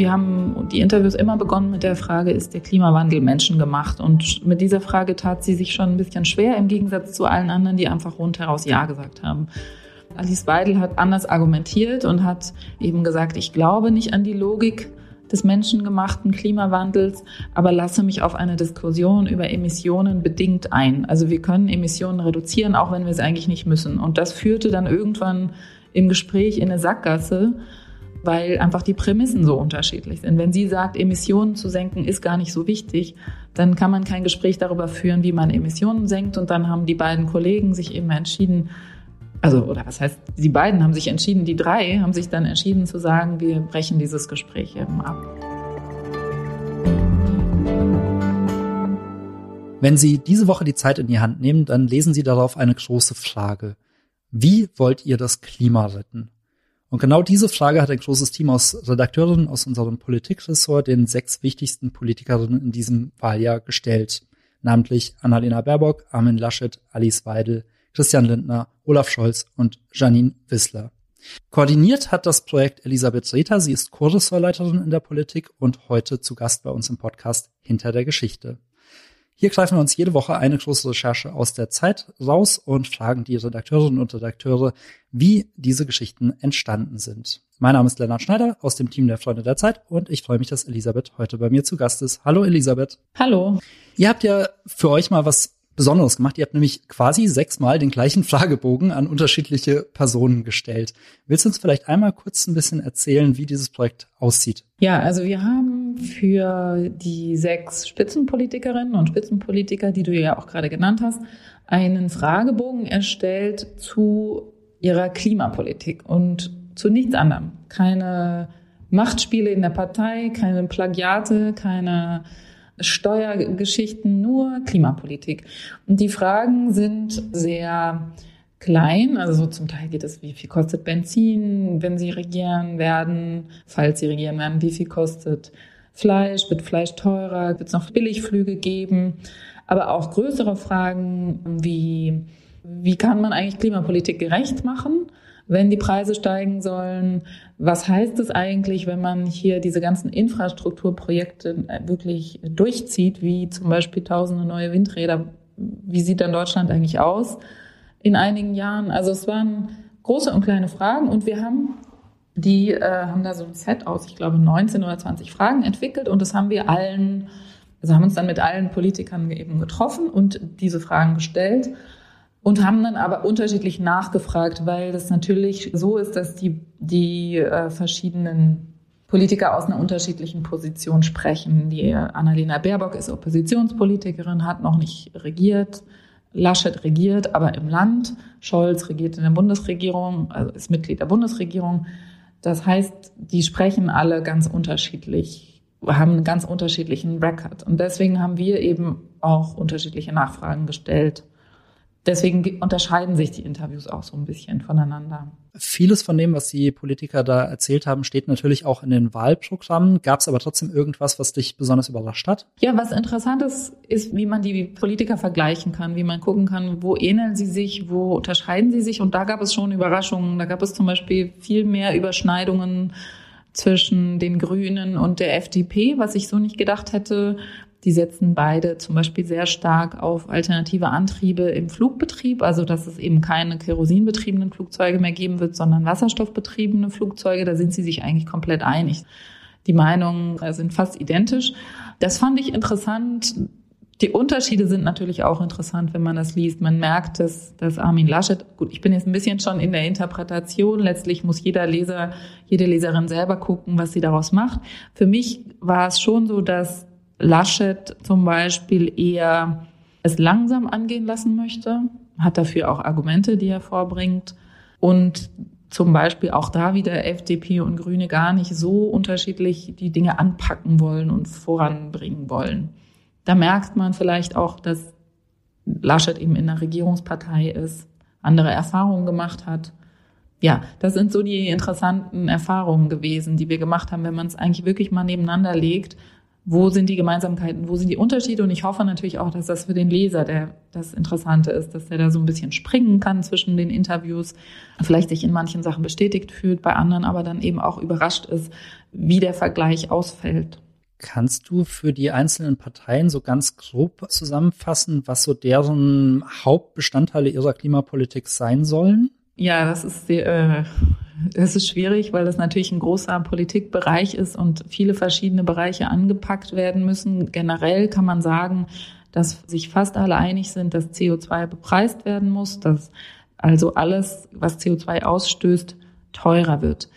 Wir haben die Interviews immer begonnen mit der Frage, ist der Klimawandel menschengemacht? Und mit dieser Frage tat sie sich schon ein bisschen schwer, im Gegensatz zu allen anderen, die einfach rundheraus Ja gesagt haben. Alice Weidel hat anders argumentiert und hat eben gesagt, ich glaube nicht an die Logik des menschengemachten Klimawandels, aber lasse mich auf eine Diskussion über Emissionen bedingt ein. Also wir können Emissionen reduzieren, auch wenn wir es eigentlich nicht müssen. Und das führte dann irgendwann im Gespräch in eine Sackgasse, weil einfach die Prämissen so unterschiedlich sind. Wenn sie sagt, Emissionen zu senken ist gar nicht so wichtig, dann kann man kein Gespräch darüber führen, wie man Emissionen senkt. Und dann haben die beiden Kollegen sich eben entschieden, also, oder was heißt, die beiden haben sich entschieden, die drei haben sich dann entschieden zu sagen, wir brechen dieses Gespräch eben ab. Wenn Sie diese Woche die Zeit in die Hand nehmen, dann lesen Sie darauf eine große Frage. Wie wollt ihr das Klima retten? Und genau diese Frage hat ein großes Team aus Redakteurinnen aus unserem Politikressort den sechs wichtigsten Politikerinnen in diesem Wahljahr gestellt. Namentlich Annalena Baerbock, Armin Laschet, Alice Weidel, Christian Lindner, Olaf Scholz und Janine Wissler. Koordiniert hat das Projekt Elisabeth Reta. Sie ist Kurressortleiterin in der Politik und heute zu Gast bei uns im Podcast Hinter der Geschichte. Hier greifen wir uns jede Woche eine große Recherche aus der Zeit raus und fragen die Redakteurinnen und Redakteure, wie diese Geschichten entstanden sind. Mein Name ist Lennart Schneider aus dem Team der Freunde der Zeit und ich freue mich, dass Elisabeth heute bei mir zu Gast ist. Hallo Elisabeth. Hallo. Ihr habt ja für euch mal was Besonderes gemacht. Ihr habt nämlich quasi sechsmal den gleichen Fragebogen an unterschiedliche Personen gestellt. Willst du uns vielleicht einmal kurz ein bisschen erzählen, wie dieses Projekt aussieht? Ja, also wir haben für die sechs Spitzenpolitikerinnen und Spitzenpolitiker, die du ja auch gerade genannt hast, einen Fragebogen erstellt zu ihrer Klimapolitik und zu nichts anderem. Keine Machtspiele in der Partei, keine Plagiate, keine Steuergeschichten, nur Klimapolitik. Und die Fragen sind sehr klein, also so zum Teil geht es, wie viel kostet Benzin, wenn sie regieren werden, falls sie regieren werden, wie viel kostet Fleisch, wird Fleisch teurer, wird es noch Billigflüge geben, aber auch größere Fragen wie, wie kann man eigentlich Klimapolitik gerecht machen? wenn die Preise steigen sollen. Was heißt es eigentlich, wenn man hier diese ganzen Infrastrukturprojekte äh, wirklich durchzieht, wie zum Beispiel tausende neue Windräder? Wie sieht dann Deutschland eigentlich aus in einigen Jahren? Also es waren große und kleine Fragen und wir haben die äh, haben da so ein Set aus, ich glaube, 19 oder 20 Fragen entwickelt und das haben wir allen, also haben uns dann mit allen Politikern eben getroffen und diese Fragen gestellt und haben dann aber unterschiedlich nachgefragt, weil das natürlich so ist, dass die, die äh, verschiedenen Politiker aus einer unterschiedlichen Position sprechen. Die Annalena Baerbock ist Oppositionspolitikerin, hat noch nicht regiert. Laschet regiert, aber im Land. Scholz regiert in der Bundesregierung, also ist Mitglied der Bundesregierung. Das heißt, die sprechen alle ganz unterschiedlich, haben einen ganz unterschiedlichen Record. Und deswegen haben wir eben auch unterschiedliche Nachfragen gestellt deswegen unterscheiden sich die Interviews auch so ein bisschen voneinander. Vieles von dem, was die Politiker da erzählt haben, steht natürlich auch in den Wahlprogrammen. Gab es aber trotzdem irgendwas, was dich besonders überrascht hat? Ja, was interessant ist, ist, wie man die Politiker vergleichen kann, wie man gucken kann, wo ähneln sie sich, wo unterscheiden sie sich. Und da gab es schon Überraschungen. Da gab es zum Beispiel viel mehr Überschneidungen zwischen den Grünen und der FDP, was ich so nicht gedacht hätte. Die setzen beide zum Beispiel sehr stark auf alternative Antriebe im Flugbetrieb, also dass es eben keine kerosinbetriebenen Flugzeuge mehr geben wird, sondern wasserstoffbetriebene Flugzeuge. Da sind sie sich eigentlich komplett einig. Die Meinungen sind fast identisch. Das fand ich interessant. Die Unterschiede sind natürlich auch interessant, wenn man das liest. Man merkt, dass, dass Armin Laschet, gut, ich bin jetzt ein bisschen schon in der Interpretation. Letztlich muss jeder Leser, jede Leserin selber gucken, was sie daraus macht. Für mich war es schon so, dass Laschet zum Beispiel eher es langsam angehen lassen möchte, hat dafür auch Argumente, die er vorbringt und zum Beispiel auch da wieder FDP und Grüne gar nicht so unterschiedlich die Dinge anpacken wollen und voranbringen wollen. Da merkt man vielleicht auch, dass Laschet eben in der Regierungspartei ist, andere Erfahrungen gemacht hat. Ja, das sind so die interessanten Erfahrungen gewesen, die wir gemacht haben, wenn man es eigentlich wirklich mal nebeneinander legt wo sind die Gemeinsamkeiten, wo sind die Unterschiede. Und ich hoffe natürlich auch, dass das für den Leser der, das Interessante ist, dass er da so ein bisschen springen kann zwischen den Interviews, vielleicht sich in manchen Sachen bestätigt fühlt, bei anderen aber dann eben auch überrascht ist, wie der Vergleich ausfällt. Kannst du für die einzelnen Parteien so ganz grob zusammenfassen, was so deren Hauptbestandteile ihrer Klimapolitik sein sollen? Ja, das ist sehr, äh, das ist schwierig, weil das natürlich ein großer Politikbereich ist und viele verschiedene Bereiche angepackt werden müssen. Generell kann man sagen, dass sich fast alle einig sind, dass CO2 bepreist werden muss, dass also alles, was CO2 ausstößt, teurer wird.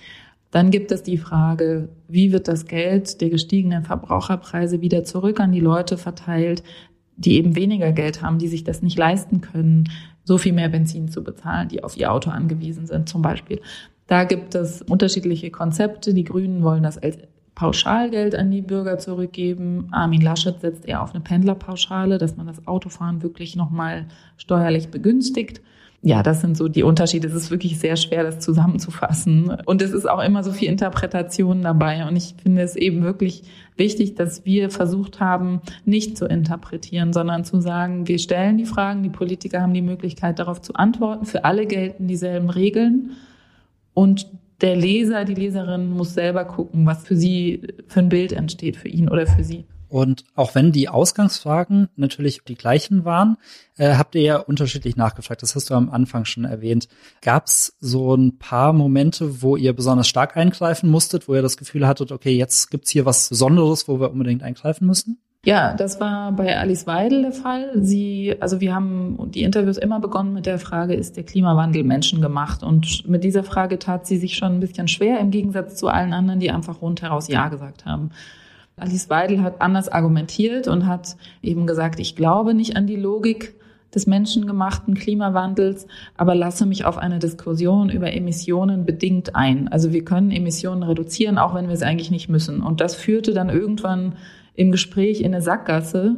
Dann gibt es die Frage, wie wird das Geld der gestiegenen Verbraucherpreise wieder zurück an die Leute verteilt, die eben weniger Geld haben, die sich das nicht leisten können, so viel mehr Benzin zu bezahlen, die auf ihr Auto angewiesen sind zum Beispiel. Da gibt es unterschiedliche Konzepte. Die Grünen wollen das als Pauschalgeld an die Bürger zurückgeben. Armin Laschet setzt eher auf eine Pendlerpauschale, dass man das Autofahren wirklich nochmal steuerlich begünstigt ja, das sind so die Unterschiede. Es ist wirklich sehr schwer, das zusammenzufassen. Und es ist auch immer so viel Interpretation dabei. Und ich finde es eben wirklich wichtig, dass wir versucht haben, nicht zu interpretieren, sondern zu sagen, wir stellen die Fragen, die Politiker haben die Möglichkeit, darauf zu antworten. Für alle gelten dieselben Regeln. Und der Leser, die Leserin muss selber gucken, was für sie für ein Bild entsteht, für ihn oder für sie. Und auch wenn die Ausgangsfragen natürlich die gleichen waren, äh, habt ihr ja unterschiedlich nachgefragt. Das hast du am Anfang schon erwähnt. Gab es so ein paar Momente, wo ihr besonders stark eingreifen musstet, wo ihr das Gefühl hattet, okay, jetzt gibt's hier was Besonderes, wo wir unbedingt eingreifen müssen? Ja, das war bei Alice Weidel der Fall. Sie, also wir haben die Interviews immer begonnen mit der Frage, ist der Klimawandel menschengemacht? Und mit dieser Frage tat sie sich schon ein bisschen schwer, im Gegensatz zu allen anderen, die einfach rundheraus Ja gesagt haben. Alice Weidel hat anders argumentiert und hat eben gesagt, ich glaube nicht an die Logik des menschengemachten Klimawandels, aber lasse mich auf eine Diskussion über Emissionen bedingt ein. Also wir können Emissionen reduzieren, auch wenn wir es eigentlich nicht müssen. Und das führte dann irgendwann im Gespräch in eine Sackgasse,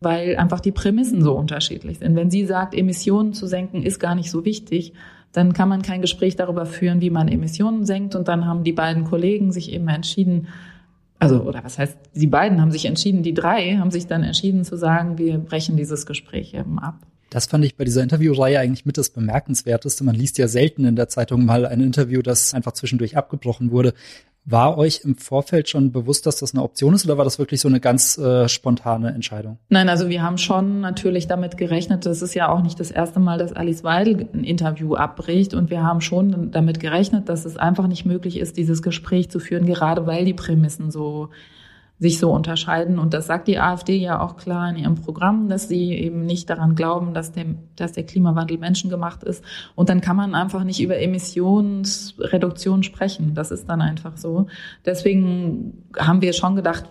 weil einfach die Prämissen so unterschiedlich sind. Wenn sie sagt, Emissionen zu senken ist gar nicht so wichtig, dann kann man kein Gespräch darüber führen, wie man Emissionen senkt. Und dann haben die beiden Kollegen sich eben entschieden, also, oder was heißt, die beiden haben sich entschieden, die drei haben sich dann entschieden zu sagen, wir brechen dieses Gespräch eben ab. Das fand ich bei dieser Interviewreihe eigentlich mit das Bemerkenswerteste. Man liest ja selten in der Zeitung mal ein Interview, das einfach zwischendurch abgebrochen wurde. War euch im Vorfeld schon bewusst, dass das eine Option ist oder war das wirklich so eine ganz äh, spontane Entscheidung? Nein, also wir haben schon natürlich damit gerechnet. Das ist ja auch nicht das erste Mal, dass Alice Weidel ein Interview abbricht und wir haben schon damit gerechnet, dass es einfach nicht möglich ist, dieses Gespräch zu führen, gerade weil die Prämissen so sich so unterscheiden. Und das sagt die AfD ja auch klar in ihrem Programm, dass sie eben nicht daran glauben, dass der, dass der Klimawandel menschengemacht ist. Und dann kann man einfach nicht über Emissionsreduktion sprechen. Das ist dann einfach so. Deswegen haben wir schon gedacht,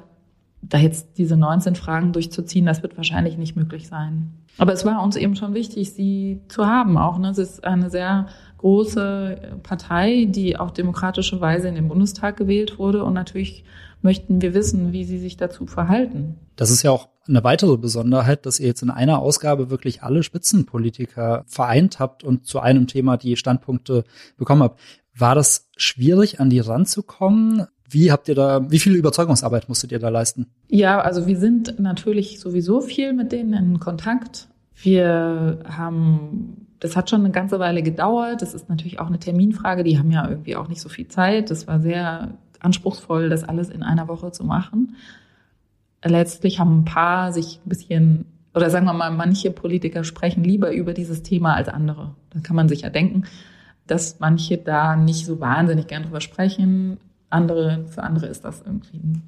da jetzt diese 19 Fragen durchzuziehen, das wird wahrscheinlich nicht möglich sein. Aber es war uns eben schon wichtig, sie zu haben auch. Ne? Es ist eine sehr große Partei, die auf demokratische Weise in den Bundestag gewählt wurde und natürlich möchten wir wissen, wie sie sich dazu verhalten. Das ist ja auch eine weitere Besonderheit, dass ihr jetzt in einer Ausgabe wirklich alle Spitzenpolitiker vereint habt und zu einem Thema die Standpunkte bekommen habt. War das schwierig, an die ranzukommen? Wie habt ihr da, wie viel Überzeugungsarbeit musstet ihr da leisten? Ja, also wir sind natürlich sowieso viel mit denen in Kontakt. Wir haben, das hat schon eine ganze Weile gedauert. Das ist natürlich auch eine Terminfrage. Die haben ja irgendwie auch nicht so viel Zeit. Das war sehr anspruchsvoll, das alles in einer Woche zu machen. Letztlich haben ein paar sich ein bisschen, oder sagen wir mal, manche Politiker sprechen lieber über dieses Thema als andere. Da kann man sich ja denken, dass manche da nicht so wahnsinnig gern drüber sprechen. Andere, für andere ist das irgendwie ein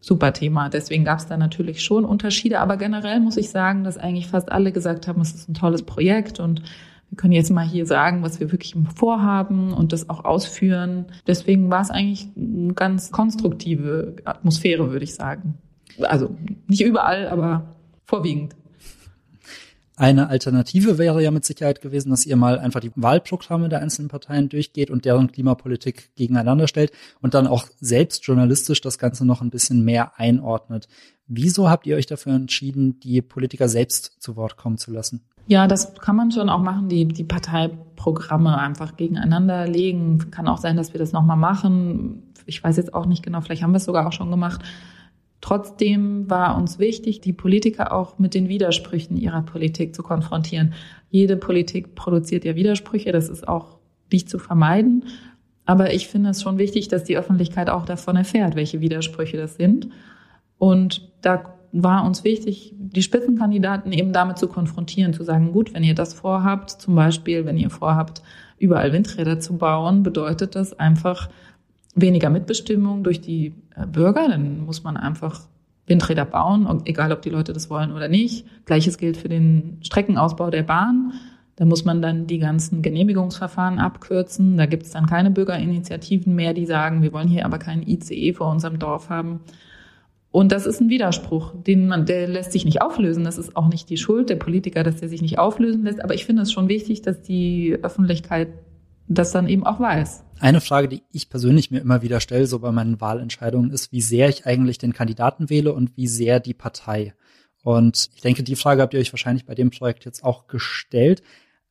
super Thema. Deswegen gab es da natürlich schon Unterschiede. Aber generell muss ich sagen, dass eigentlich fast alle gesagt haben, es ist ein tolles Projekt und wir können jetzt mal hier sagen, was wir wirklich vorhaben und das auch ausführen. Deswegen war es eigentlich eine ganz konstruktive Atmosphäre, würde ich sagen. Also nicht überall, aber vorwiegend. Eine Alternative wäre ja mit Sicherheit gewesen, dass ihr mal einfach die Wahlprogramme der einzelnen Parteien durchgeht und deren Klimapolitik gegeneinander stellt und dann auch selbst journalistisch das Ganze noch ein bisschen mehr einordnet. Wieso habt ihr euch dafür entschieden, die Politiker selbst zu Wort kommen zu lassen? Ja, das kann man schon auch machen, die, die Parteiprogramme einfach gegeneinander legen. Kann auch sein, dass wir das nochmal machen. Ich weiß jetzt auch nicht genau, vielleicht haben wir es sogar auch schon gemacht. Trotzdem war uns wichtig, die Politiker auch mit den Widersprüchen ihrer Politik zu konfrontieren. Jede Politik produziert ja Widersprüche, das ist auch nicht zu vermeiden. Aber ich finde es schon wichtig, dass die Öffentlichkeit auch davon erfährt, welche Widersprüche das sind. Und da war uns wichtig, die Spitzenkandidaten eben damit zu konfrontieren, zu sagen, gut, wenn ihr das vorhabt, zum Beispiel, wenn ihr vorhabt, überall Windräder zu bauen, bedeutet das einfach weniger Mitbestimmung durch die äh, Bürger. Dann muss man einfach Windräder bauen, egal ob die Leute das wollen oder nicht. Gleiches gilt für den Streckenausbau der Bahn. Da muss man dann die ganzen Genehmigungsverfahren abkürzen. Da gibt es dann keine Bürgerinitiativen mehr, die sagen, wir wollen hier aber keinen ICE vor unserem Dorf haben. Und das ist ein Widerspruch, den man, der lässt sich nicht auflösen. Das ist auch nicht die Schuld der Politiker, dass der sich nicht auflösen lässt. Aber ich finde es schon wichtig, dass die Öffentlichkeit das dann eben auch weiß. Eine Frage, die ich persönlich mir immer wieder stelle, so bei meinen Wahlentscheidungen, ist, wie sehr ich eigentlich den Kandidaten wähle und wie sehr die Partei. Und ich denke, die Frage habt ihr euch wahrscheinlich bei dem Projekt jetzt auch gestellt.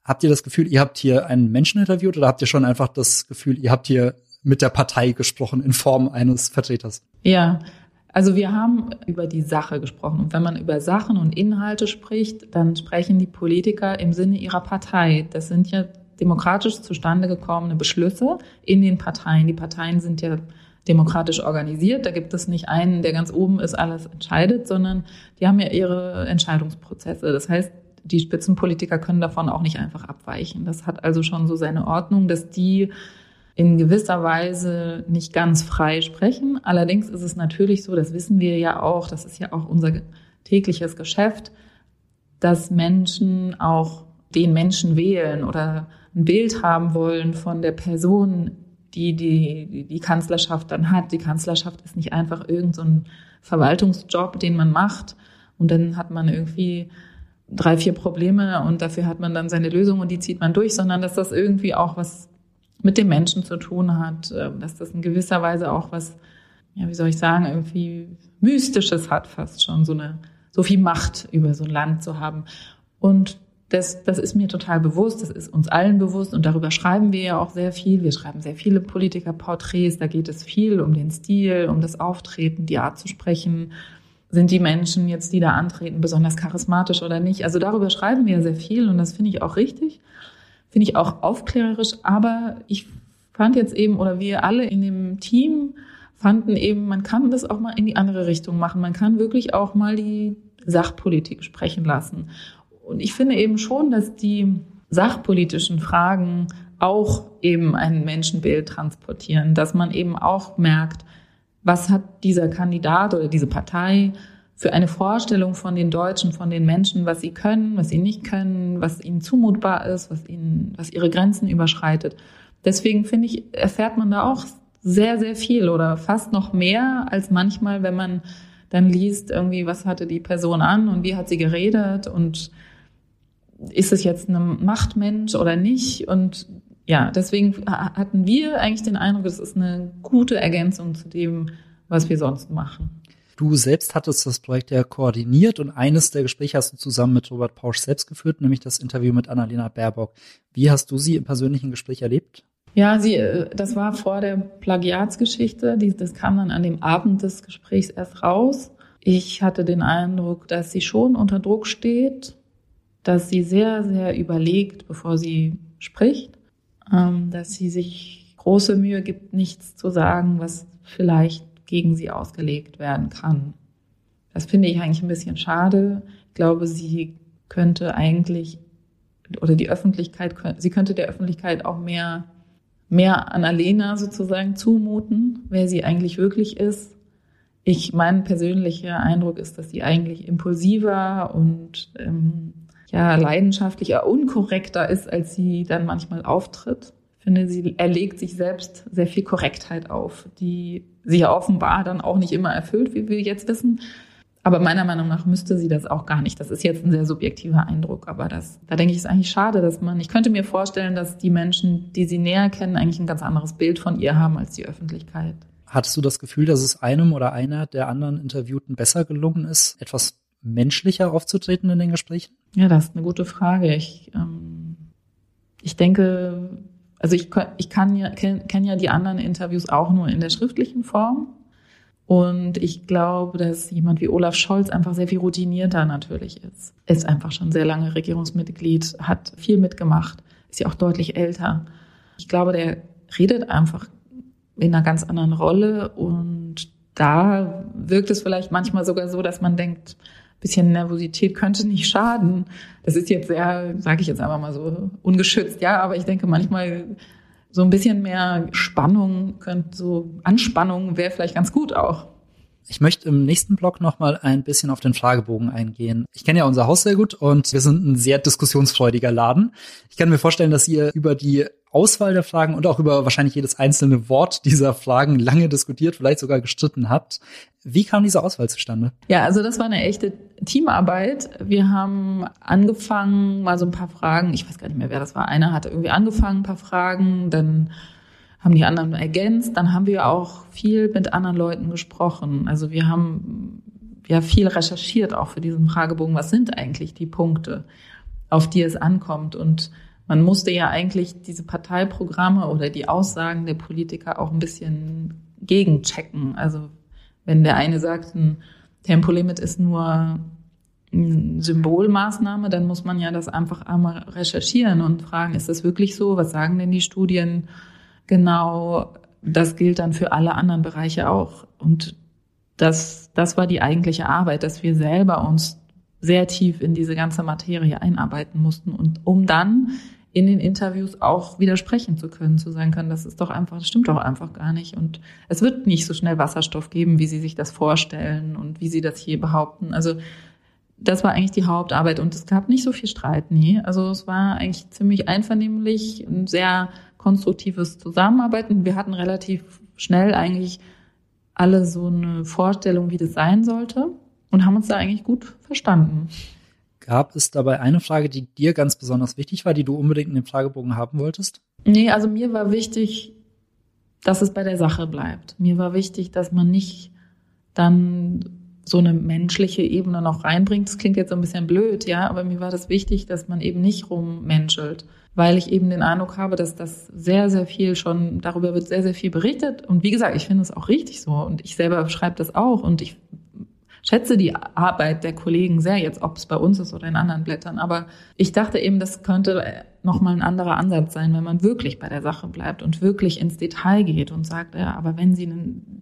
Habt ihr das Gefühl, ihr habt hier einen Menschen interviewt oder habt ihr schon einfach das Gefühl, ihr habt hier mit der Partei gesprochen in Form eines Vertreters? Ja, also wir haben über die Sache gesprochen. Und wenn man über Sachen und Inhalte spricht, dann sprechen die Politiker im Sinne ihrer Partei. Das sind ja demokratisch zustande gekommene Beschlüsse in den Parteien. Die Parteien sind ja demokratisch organisiert. Da gibt es nicht einen, der ganz oben ist, alles entscheidet, sondern die haben ja ihre Entscheidungsprozesse. Das heißt, die Spitzenpolitiker können davon auch nicht einfach abweichen. Das hat also schon so seine Ordnung, dass die in gewisser Weise nicht ganz frei sprechen. Allerdings ist es natürlich so, das wissen wir ja auch, das ist ja auch unser tägliches Geschäft, dass Menschen auch den Menschen wählen oder ein Bild haben wollen von der Person, die die, die Kanzlerschaft dann hat. Die Kanzlerschaft ist nicht einfach irgendein so Verwaltungsjob, den man macht und dann hat man irgendwie drei, vier Probleme und dafür hat man dann seine Lösung und die zieht man durch, sondern dass das irgendwie auch was mit dem Menschen zu tun hat, äh, dass das in gewisser Weise auch was, ja, wie soll ich sagen, irgendwie Mystisches hat, fast schon so eine, so viel Macht über so ein Land zu haben. Und das, das ist mir total bewusst, das ist uns allen bewusst und darüber schreiben wir ja auch sehr viel. Wir schreiben sehr viele Politikerporträts, da geht es viel um den Stil, um das Auftreten, die Art zu sprechen. Sind die Menschen jetzt, die da antreten, besonders charismatisch oder nicht? Also darüber schreiben wir ja sehr viel und das finde ich auch richtig. Finde ich auch aufklärerisch, aber ich fand jetzt eben, oder wir alle in dem Team fanden eben, man kann das auch mal in die andere Richtung machen. Man kann wirklich auch mal die Sachpolitik sprechen lassen. Und ich finde eben schon, dass die sachpolitischen Fragen auch eben ein Menschenbild transportieren, dass man eben auch merkt, was hat dieser Kandidat oder diese Partei für eine Vorstellung von den Deutschen, von den Menschen, was sie können, was sie nicht können, was ihnen zumutbar ist, was ihnen, was ihre Grenzen überschreitet. Deswegen finde ich, erfährt man da auch sehr, sehr viel oder fast noch mehr als manchmal, wenn man dann liest, irgendwie, was hatte die Person an und wie hat sie geredet und ist es jetzt ein Machtmensch oder nicht? Und ja, deswegen hatten wir eigentlich den Eindruck, es ist eine gute Ergänzung zu dem, was wir sonst machen. Du selbst hattest das Projekt ja koordiniert und eines der Gespräche hast du zusammen mit Robert Pausch selbst geführt, nämlich das Interview mit Annalena Baerbock. Wie hast du sie im persönlichen Gespräch erlebt? Ja, sie, äh, das war vor der Plagiatsgeschichte. Das kam dann an dem Abend des Gesprächs erst raus. Ich hatte den Eindruck, dass sie schon unter Druck steht, dass sie sehr, sehr überlegt, bevor sie spricht, ähm, dass sie sich große Mühe gibt, nichts zu sagen, was vielleicht gegen sie ausgelegt werden kann. Das finde ich eigentlich ein bisschen schade. Ich glaube, sie könnte eigentlich oder die Öffentlichkeit, sie könnte der Öffentlichkeit auch mehr, mehr an Alena sozusagen zumuten, wer sie eigentlich wirklich ist. Ich, mein persönlicher Eindruck ist, dass sie eigentlich impulsiver und ähm, ja leidenschaftlicher, unkorrekter ist, als sie dann manchmal auftritt finde, sie erlegt sich selbst sehr viel Korrektheit auf, die sie ja offenbar dann auch nicht immer erfüllt, wie wir jetzt wissen. Aber meiner Meinung nach müsste sie das auch gar nicht. Das ist jetzt ein sehr subjektiver Eindruck, aber das, da denke ich, ist eigentlich schade, dass man, ich könnte mir vorstellen, dass die Menschen, die sie näher kennen, eigentlich ein ganz anderes Bild von ihr haben als die Öffentlichkeit. Hattest du das Gefühl, dass es einem oder einer der anderen Interviewten besser gelungen ist, etwas menschlicher aufzutreten in den Gesprächen? Ja, das ist eine gute Frage. Ich, ähm, ich denke, also ich, ich kann ja, kenne kenn ja die anderen Interviews auch nur in der schriftlichen Form. Und ich glaube, dass jemand wie Olaf Scholz einfach sehr viel routinierter natürlich ist. Ist einfach schon sehr lange Regierungsmitglied, hat viel mitgemacht, ist ja auch deutlich älter. Ich glaube, der redet einfach in einer ganz anderen Rolle und da wirkt es vielleicht manchmal sogar so, dass man denkt, bisschen Nervosität könnte nicht schaden. Das ist jetzt sehr, sage ich jetzt einfach mal so, ungeschützt, ja, aber ich denke manchmal so ein bisschen mehr Spannung, könnte so Anspannung wäre vielleicht ganz gut auch. Ich möchte im nächsten Blog noch mal ein bisschen auf den Fragebogen eingehen. Ich kenne ja unser Haus sehr gut und wir sind ein sehr diskussionsfreudiger Laden. Ich kann mir vorstellen, dass ihr über die Auswahl der Fragen und auch über wahrscheinlich jedes einzelne Wort dieser Fragen lange diskutiert, vielleicht sogar gestritten habt. Wie kam diese Auswahl zustande? Ja, also das war eine echte Teamarbeit. Wir haben angefangen, mal so ein paar Fragen, ich weiß gar nicht mehr, wer das war. Einer hatte irgendwie angefangen, ein paar Fragen, dann haben die anderen ergänzt, dann haben wir auch viel mit anderen Leuten gesprochen. Also wir haben ja viel recherchiert auch für diesen Fragebogen. Was sind eigentlich die Punkte, auf die es ankommt? Und man musste ja eigentlich diese Parteiprogramme oder die Aussagen der Politiker auch ein bisschen gegenchecken. Also wenn der eine sagt, ein Tempolimit ist nur eine Symbolmaßnahme, dann muss man ja das einfach einmal recherchieren und fragen, ist das wirklich so? Was sagen denn die Studien genau? Das gilt dann für alle anderen Bereiche auch. Und das, das war die eigentliche Arbeit, dass wir selber uns sehr tief in diese ganze Materie einarbeiten mussten und um dann in den Interviews auch widersprechen zu können, zu sagen können, das ist doch einfach, das stimmt doch einfach gar nicht. Und es wird nicht so schnell Wasserstoff geben, wie Sie sich das vorstellen und wie Sie das hier behaupten. Also das war eigentlich die Hauptarbeit und es gab nicht so viel Streit, nie. Also es war eigentlich ziemlich einvernehmlich, ein sehr konstruktives Zusammenarbeiten. Wir hatten relativ schnell eigentlich alle so eine Vorstellung, wie das sein sollte und haben uns da eigentlich gut verstanden. Gab es dabei eine Frage, die dir ganz besonders wichtig war, die du unbedingt in dem Fragebogen haben wolltest? Nee, also mir war wichtig, dass es bei der Sache bleibt. Mir war wichtig, dass man nicht dann so eine menschliche Ebene noch reinbringt. Das klingt jetzt ein bisschen blöd, ja, aber mir war das wichtig, dass man eben nicht rummenschelt, weil ich eben den Eindruck habe, dass das sehr, sehr viel schon, darüber wird sehr, sehr viel berichtet. Und wie gesagt, ich finde es auch richtig so und ich selber schreibe das auch und ich schätze die Arbeit der Kollegen sehr, jetzt ob es bei uns ist oder in anderen Blättern. Aber ich dachte eben, das könnte nochmal ein anderer Ansatz sein, wenn man wirklich bei der Sache bleibt und wirklich ins Detail geht und sagt, ja, aber wenn Sie einen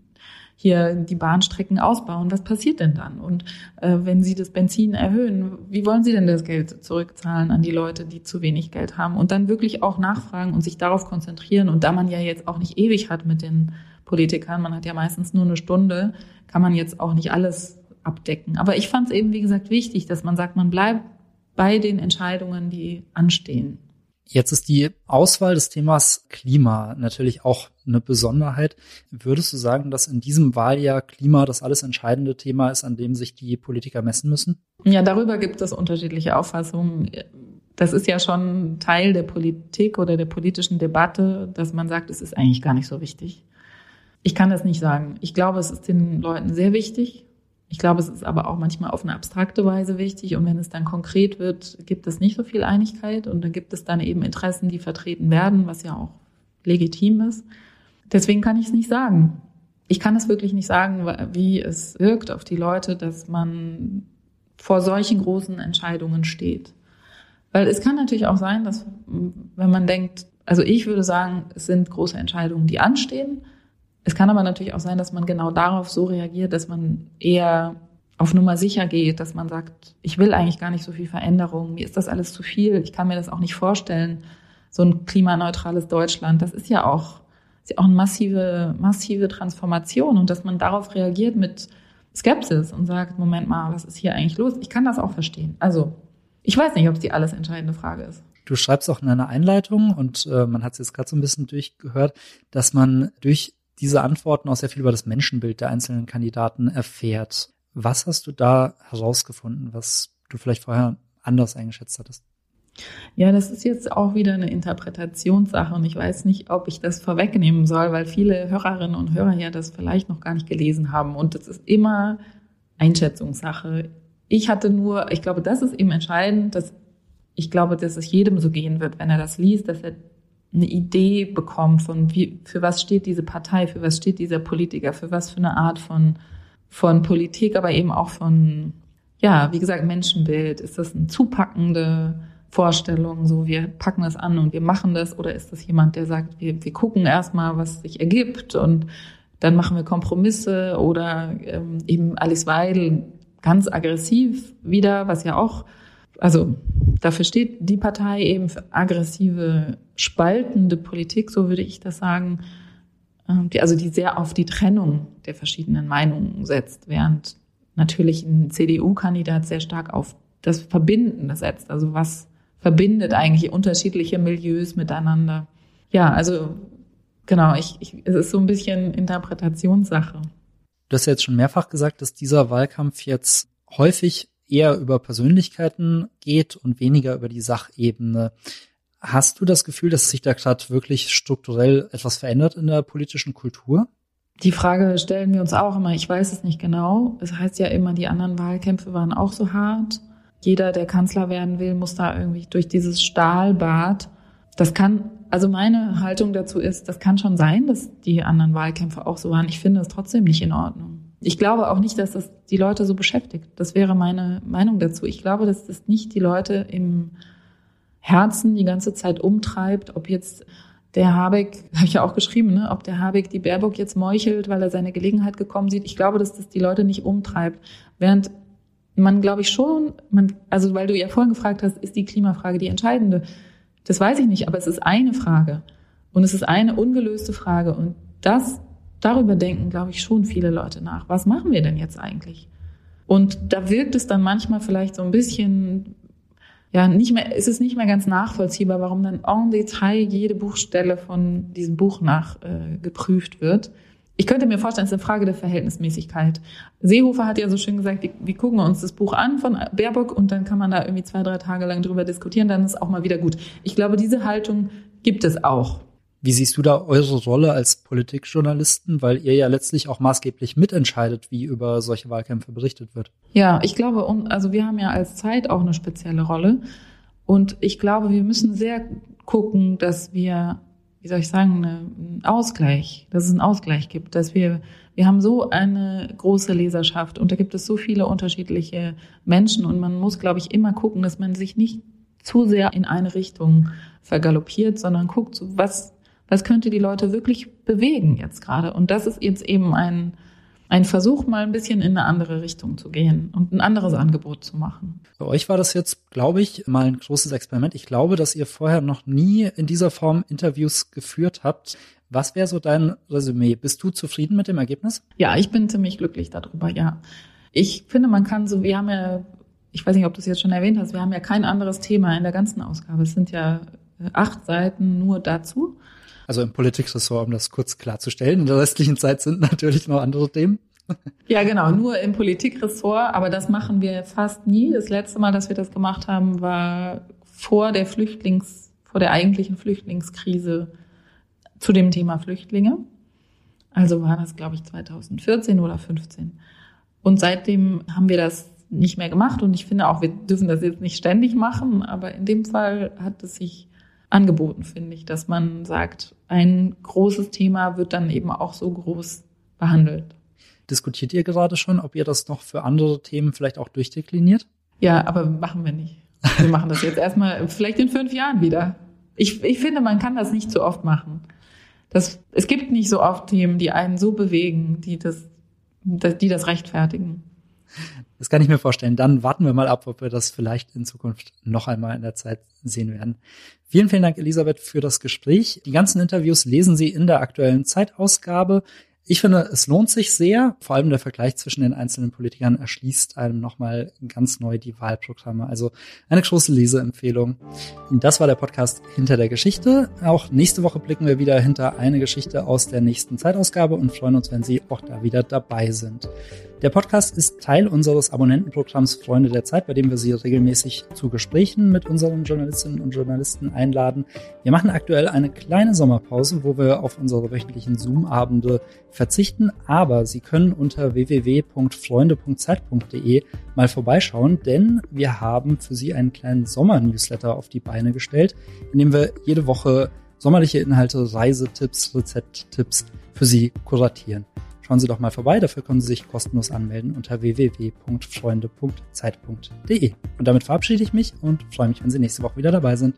hier die Bahnstrecken ausbauen, was passiert denn dann? Und äh, wenn Sie das Benzin erhöhen, wie wollen Sie denn das Geld zurückzahlen an die Leute, die zu wenig Geld haben? Und dann wirklich auch nachfragen und sich darauf konzentrieren. Und da man ja jetzt auch nicht ewig hat mit den Politikern, man hat ja meistens nur eine Stunde, kann man jetzt auch nicht alles abdecken. Aber ich fand es eben, wie gesagt, wichtig, dass man sagt, man bleibt bei den Entscheidungen, die anstehen. Jetzt ist die Auswahl des Themas Klima natürlich auch eine Besonderheit. Würdest du sagen, dass in diesem Wahljahr Klima das alles entscheidende Thema ist, an dem sich die Politiker messen müssen? Ja, darüber gibt es unterschiedliche Auffassungen. Das ist ja schon Teil der Politik oder der politischen Debatte, dass man sagt, es ist eigentlich gar nicht so wichtig. Ich kann das nicht sagen. Ich glaube, es ist den Leuten sehr wichtig. Ich glaube, es ist aber auch manchmal auf eine abstrakte Weise wichtig. Und wenn es dann konkret wird, gibt es nicht so viel Einigkeit. Und dann gibt es dann eben Interessen, die vertreten werden, was ja auch legitim ist. Deswegen kann ich es nicht sagen. Ich kann es wirklich nicht sagen, wie es wirkt auf die Leute, dass man vor solchen großen Entscheidungen steht. Weil es kann natürlich auch sein, dass wenn man denkt, also ich würde sagen, es sind große Entscheidungen, die anstehen. Es kann aber natürlich auch sein, dass man genau darauf so reagiert, dass man eher auf Nummer sicher geht, dass man sagt, ich will eigentlich gar nicht so viel Veränderung, mir ist das alles zu viel, ich kann mir das auch nicht vorstellen. So ein klimaneutrales Deutschland, das ist ja auch, ist ja auch eine massive, massive Transformation und dass man darauf reagiert mit Skepsis und sagt, Moment mal, was ist hier eigentlich los? Ich kann das auch verstehen. Also, ich weiß nicht, ob es die alles entscheidende Frage ist. Du schreibst auch in einer Einleitung und äh, man hat es jetzt gerade so ein bisschen durchgehört, dass man durch diese Antworten auch sehr viel über das Menschenbild der einzelnen Kandidaten erfährt. Was hast du da herausgefunden, was du vielleicht vorher anders eingeschätzt hattest? Ja, das ist jetzt auch wieder eine Interpretationssache und ich weiß nicht, ob ich das vorwegnehmen soll, weil viele Hörerinnen und Hörer ja das vielleicht noch gar nicht gelesen haben und das ist immer Einschätzungssache. Ich hatte nur, ich glaube, das ist eben entscheidend, dass ich glaube, dass es jedem so gehen wird, wenn er das liest, dass er eine Idee bekommt von wie, für was steht diese Partei, für was steht dieser Politiker, für was für eine Art von, von Politik, aber eben auch von, ja, wie gesagt, Menschenbild. Ist das eine zupackende Vorstellung, so wir packen das an und wir machen das, oder ist das jemand, der sagt, wir, wir gucken erstmal, was sich ergibt und dann machen wir Kompromisse oder ähm, eben Alice Weidel ganz aggressiv wieder, was ja auch also dafür steht die Partei eben für aggressive, spaltende Politik, so würde ich das sagen, ähm, die, also die sehr auf die Trennung der verschiedenen Meinungen setzt, während natürlich ein CDU-Kandidat sehr stark auf das Verbindende setzt. Also was verbindet eigentlich unterschiedliche Milieus miteinander? Ja, also genau, ich, ich, es ist so ein bisschen Interpretationssache. Du hast ja jetzt schon mehrfach gesagt, dass dieser Wahlkampf jetzt häufig eher über Persönlichkeiten geht und weniger über die Sachebene. Hast du das Gefühl, dass sich da gerade wirklich strukturell etwas verändert in der politischen Kultur? Die Frage stellen wir uns auch immer. Ich weiß es nicht genau. Es heißt ja immer, die anderen Wahlkämpfe waren auch so hart. Jeder, der Kanzler werden will, muss da irgendwie durch dieses Stahlbad. Das kann, also meine Haltung dazu ist, das kann schon sein, dass die anderen Wahlkämpfe auch so waren. Ich finde es trotzdem nicht in Ordnung ich glaube auch nicht, dass das die Leute so beschäftigt. Das wäre meine Meinung dazu. Ich glaube, dass das nicht die Leute im Herzen die ganze Zeit umtreibt, ob jetzt der Habeck, habe ich ja auch geschrieben, ne, ob der Habeck die Baerbock jetzt meuchelt, weil er seine Gelegenheit gekommen sieht. Ich glaube, dass das die Leute nicht umtreibt. Während man, glaube ich, schon, man, also weil du ja vorhin gefragt hast, ist die Klimafrage die entscheidende? Das weiß ich nicht, aber es ist eine Frage. Und es ist eine ungelöste Frage. Und das darüber denken, glaube ich, schon viele Leute nach. Was machen wir denn jetzt eigentlich? Und da wirkt es dann manchmal vielleicht so ein bisschen, ja, nicht mehr, ist es nicht mehr ganz nachvollziehbar, warum dann en Detail jede Buchstelle von diesem Buch nach äh, geprüft wird. Ich könnte mir vorstellen, es ist eine Frage der Verhältnismäßigkeit. Seehofer hat ja so schön gesagt, wir, wir gucken uns das Buch an von Baerbock und dann kann man da irgendwie zwei, drei Tage lang drüber diskutieren, dann ist auch mal wieder gut. Ich glaube, diese Haltung gibt es auch. Wie siehst du da eure Rolle als Politikjournalisten, weil ihr ja letztlich auch maßgeblich mitentscheidet, wie über solche Wahlkämpfe berichtet wird? Ja, ich glaube, also wir haben ja als Zeit auch eine spezielle Rolle. Und ich glaube, wir müssen sehr gucken, dass wir, wie soll ich sagen, einen Ausgleich, dass es einen Ausgleich gibt, dass wir, wir haben so eine große Leserschaft und da gibt es so viele unterschiedliche Menschen und man muss, glaube ich, immer gucken, dass man sich nicht zu sehr in eine Richtung vergaloppiert, sondern guckt, was was könnte die Leute wirklich bewegen jetzt gerade? Und das ist jetzt eben ein, ein Versuch, mal ein bisschen in eine andere Richtung zu gehen und ein anderes Angebot zu machen. Bei euch war das jetzt, glaube ich, mal ein großes Experiment. Ich glaube, dass ihr vorher noch nie in dieser Form Interviews geführt habt. Was wäre so dein Resümee? Bist du zufrieden mit dem Ergebnis? Ja, ich bin ziemlich glücklich darüber, ja. Ich finde, man kann so, wir haben ja, ich weiß nicht, ob du es jetzt schon erwähnt hast, wir haben ja kein anderes Thema in der ganzen Ausgabe. Es sind ja acht Seiten nur dazu also im Politikressort, um das kurz klarzustellen. In der restlichen Zeit sind natürlich noch andere Themen. Ja, genau, nur im Politikressort, aber das machen wir fast nie. Das letzte Mal, dass wir das gemacht haben, war vor der Flüchtlings, vor der eigentlichen Flüchtlingskrise zu dem Thema Flüchtlinge. Also war das, glaube ich, 2014 oder 15. Und seitdem haben wir das nicht mehr gemacht und ich finde auch, wir dürfen das jetzt nicht ständig machen, aber in dem Fall hat es sich angeboten, finde ich, dass man sagt, ein großes Thema wird dann eben auch so groß behandelt. Diskutiert ihr gerade schon, ob ihr das noch für andere Themen vielleicht auch durchdekliniert? Ja, aber machen wir nicht. Wir machen das jetzt erstmal vielleicht in fünf Jahren wieder. Ich, ich finde, man kann das nicht so oft machen. Das, es gibt nicht so oft Themen, die einen so bewegen, die das, die das rechtfertigen. Das kann ich mir vorstellen. Dann warten wir mal ab, ob wir das vielleicht in Zukunft noch einmal in der Zeit sehen werden. Vielen, vielen Dank, Elisabeth, für das Gespräch. Die ganzen Interviews lesen Sie in der aktuellen Zeitausgabe. Ich finde, es lohnt sich sehr. Vor allem der Vergleich zwischen den einzelnen Politikern erschließt einem nochmal ganz neu die Wahlprogramme. Also eine große Leseempfehlung. Das war der Podcast Hinter der Geschichte. Auch nächste Woche blicken wir wieder hinter eine Geschichte aus der nächsten Zeitausgabe und freuen uns, wenn Sie auch da wieder dabei sind. Der Podcast ist Teil unseres Abonnentenprogramms Freunde der Zeit, bei dem wir Sie regelmäßig zu Gesprächen mit unseren Journalistinnen und Journalisten einladen. Wir machen aktuell eine kleine Sommerpause, wo wir auf unsere wöchentlichen Zoom-Abende verzichten, aber Sie können unter www.freunde.zeit.de mal vorbeischauen, denn wir haben für Sie einen kleinen Sommer-Newsletter auf die Beine gestellt, in dem wir jede Woche sommerliche Inhalte, Reisetipps, Rezepttipps für Sie kuratieren. Schauen Sie doch mal vorbei, dafür können Sie sich kostenlos anmelden unter www.freunde.zeit.de. Und damit verabschiede ich mich und freue mich, wenn Sie nächste Woche wieder dabei sind.